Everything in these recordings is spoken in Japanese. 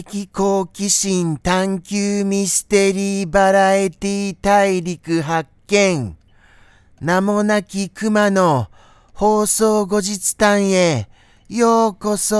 的好奇心探求ミステリーバラエティ大陸発見名もなき熊の放送後日談へようこそ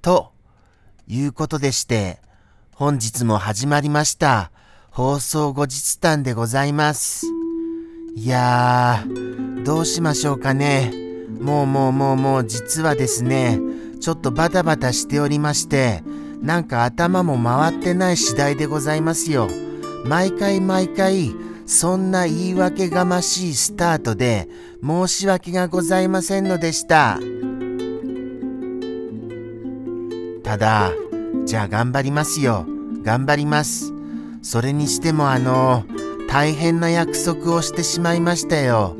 ということでして本日も始まりました放送後日談でございます。いやー、どうしましょうかね。もうもうもうもう実はですね、ちょっとバタバタしておりまして、なんか頭も回ってない次第でございますよ。毎回毎回、そんな言い訳がましいスタートで申し訳がございませんのでした。ただ、じゃあ頑張りますよ。頑張ります。それにしてもあの、大変な約束をしてしまいましたよ。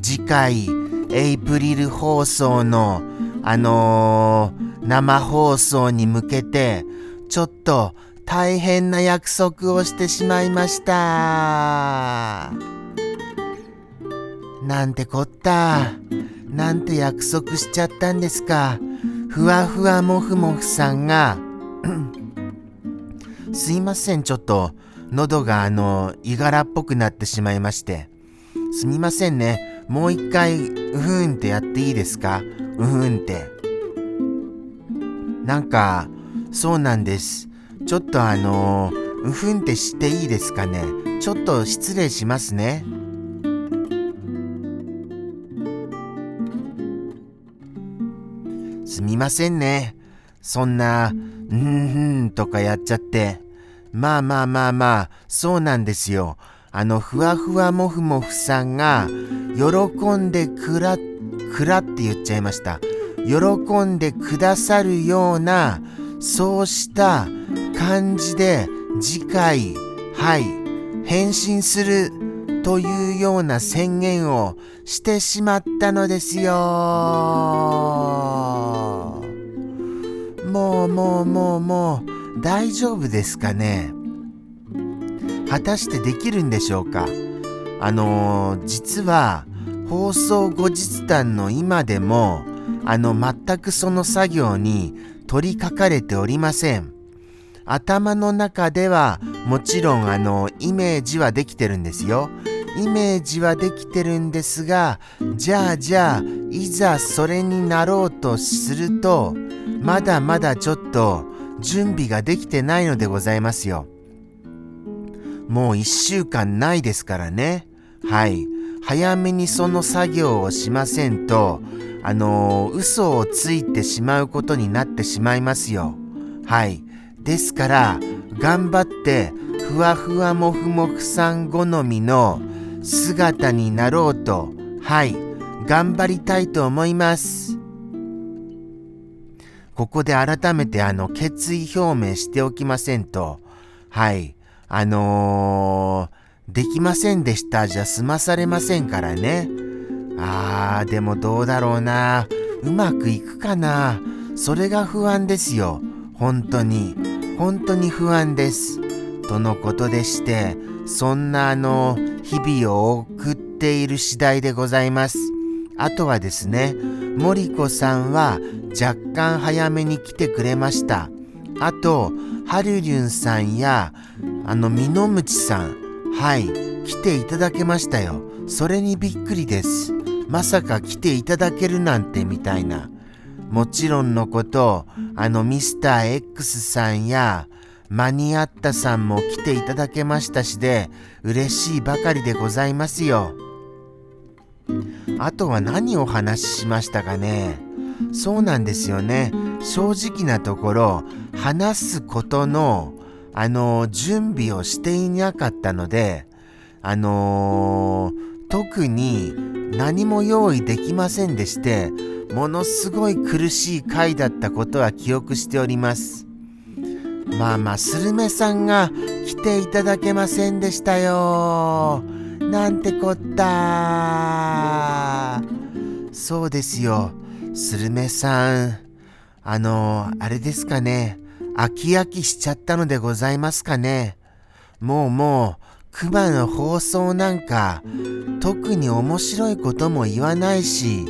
次回、エイプリル放送の、あのー、生放送に向けて、ちょっと大変な約束をしてしまいました。なんてこった。なんて約束しちゃったんですか。ふわふわもふもふさんが、すいません、ちょっと。喉があの、いがらっぽくなってしまいまして。すみませんね。もう一回、うふんってやっていいですか？うふんって。なんか、そうなんです。ちょっとあのうふんってしていいですかね？ちょっと失礼しますね。すみませんね。そんな、うんふんとかやっちゃって。まあまあまあまあ、そうなんですよ。あの、ふわふわもふもふさんが、喜んでくら、くらって言っちゃいました。喜んでくださるような、そうした感じで、次回、はい、変身するというような宣言をしてしまったのですよ。もうもうもうもう、大丈夫ですかね？果たしてできるんでしょうか？あのー、実は放送後日談の今でもあの全くその作業に取り掛かれておりません。頭の中ではもちろんあのイメージはできてるんですよ。イメージはできてるんですがじゃあじゃあいざそれになろうとするとまだまだちょっと準備ができてないのでございますよ。もう一週間ないですからね。はい。早めにその作業をしませんと、あのー、嘘をついてしまうことになってしまいますよ。はい。ですから、頑張って、ふわふわもふもふさん好みの姿になろうと、はい、頑張りたいと思います。ここで改めてあの決意表明しておきませんと、はい、あのー、できませんでしたじゃ済まされませんからね。あー、でもどうだろうな。うまくいくかな。それが不安ですよ。本当に。本当に不安です。とのことでして、そんなあの、日々を送っている次第でございます。あとはですね、森子さんは若干早めに来てくれました。あと、はるりゅんさんや、あの、みのむちさん、はい、来ていただけましたよ。それにびっくりです。まさか来ていただけるなんてみたいな。もちろんのこと、あのミスター X さんや、間に合ったさんも来ていただけましたしで、嬉しいばかりでございますよ。あとは何をお話ししましたかねそうなんですよね。正直なところ話すことのあの準備をしていなかったのであのー、特に何も用意できませんでしてものすごい苦しい回だったことは記憶しております。まあまあスルメさんが来ていただけませんでしたよ。なんてこった。そうですよ。スルメさんあのあれですかね飽き飽きしちゃったのでございますかねもうもうクマの放送なんか特に面白いことも言わないし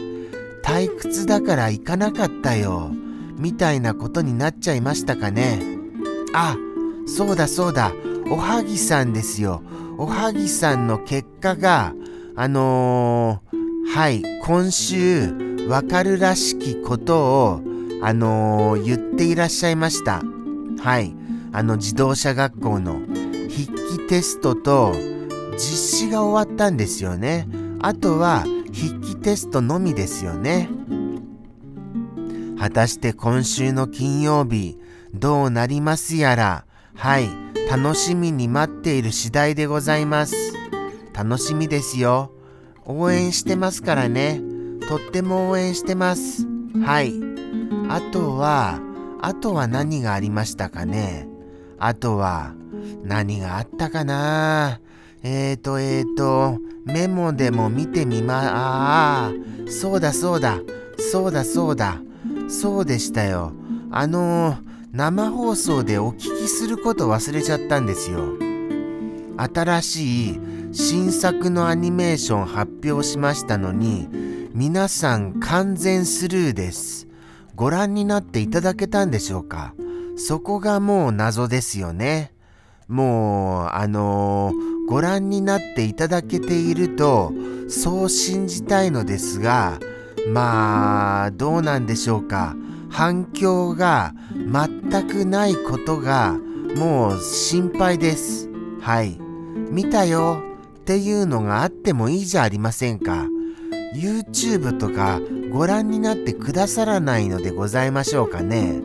退屈だから行かなかったよ。みたいなことになっちゃいましたかね。あ、そうだそうだ。おはぎさんですよ。おはぎさんの結果が、あのー、はい、今週、わかるらしきことを、あのー、言っていらっしゃいました。はい、あの自動車学校の筆記テストと実施が終わったんですよね。あとは筆記テストのみですよね。果たして今週の金曜日、どうなりますやら、はい、楽しみに待っている次第でございます。楽しみですよ。応援してますからね。とっても応援してます。はい。あとは、あとは何がありましたかね？あとは、何があったかな？えーと、えーと、メモでも見てみま、ああ、そうだそうだ、そうだそうだ、そうでしたよ。あのー、生放送でお聞きすること忘れちゃったんですよ。新しい新作のアニメーション発表しましたのに、皆さん完全スルーです。ご覧になっていただけたんでしょうか？そこがもう謎ですよね。もう、あのー、ご覧になっていただけていると、そう信じたいのですが、まあ、どうなんでしょうか？反響が全くないことがもう心配です。はい。見たよっていうのがあってもいいじゃありませんか。YouTube とかご覧になってくださらないのでございましょうかね。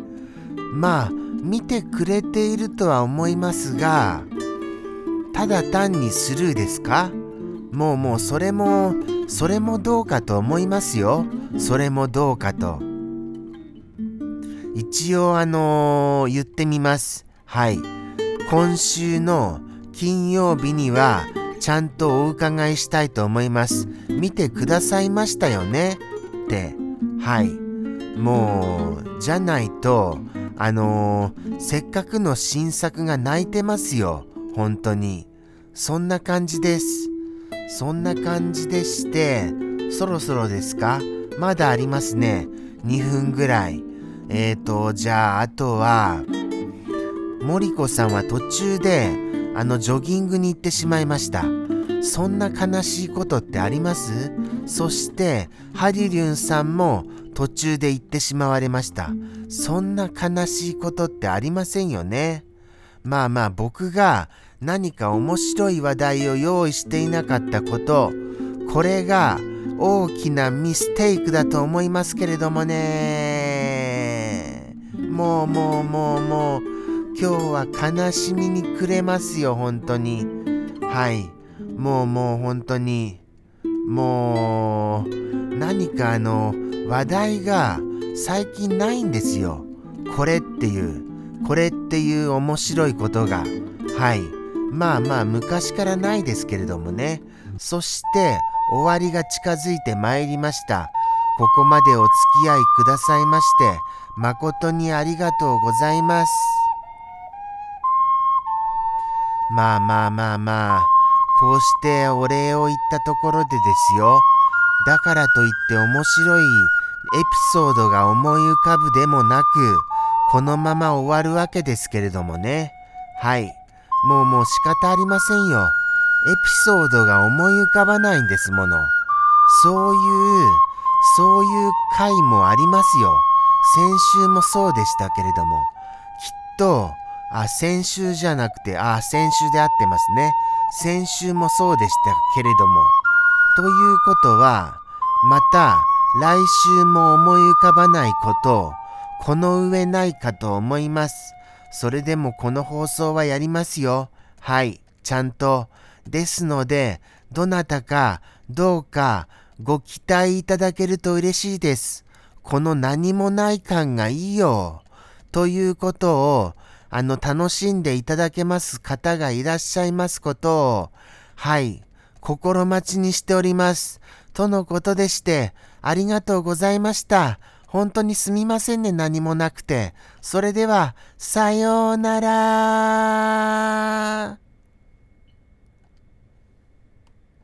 まあ、見てくれているとは思いますが、ただ単にスルーですか？もうもうそれも、それもどうかと思いますよ。それもどうかと。一応あのー、言ってみます。はい。今週の金曜日にはちゃんとお伺いしたいと思います。見てくださいましたよね？って。はい。もう、じゃないと、あのー、せっかくの新作が泣いてますよ。本当に。そんな感じです。そんな感じでして、そろそろですか？まだありますね。2分ぐらい。えーと、じゃあ、あとは、森子さんは途中で、あの、ジョギングに行ってしまいました。そんな悲しいことってあります？そして、ハリリュンさんも途中で行ってしまわれました。そんな悲しいことってありませんよね。まあまあ僕が何か面白い話題を用意していなかったこと、これが大きなミステイクだと思いますけれどもね。もうもうもうもう今日は悲しみに暮れますよ本当に。はい。もうもう本当に。もう何かあの話題が最近ないんですよ。これっていう。これっていう面白いことが。はい。まあまあ昔からないですけれどもね。そして終わりが近づいてまいりました。ここまでお付き合いくださいまして誠にありがとうございます。まあまあまあまあ、こうしてお礼を言ったところでですよ。だからといって面白いエピソードが思い浮かぶでもなく、このまま終わるわけですけれどもね。はい。もうもう仕方ありませんよ。エピソードが思い浮かばないんですもの。そういう、そういう回もありますよ。先週もそうでしたけれども、きっと、あ、先週じゃなくて、あ、先週で合ってますね。先週もそうでしたけれども。ということは、また来週も思い浮かばないことこの上ないかと思います。それでもこの放送はやりますよ。はい、ちゃんと。ですので、どなたかどうかご期待いただけると嬉しいです。この何もない感がいいよ。ということを、あの、楽しんでいただけます方がいらっしゃいますことを、はい、心待ちにしております。とのことでして、ありがとうございました。本当にすみませんね、何もなくて。それでは、さようなら。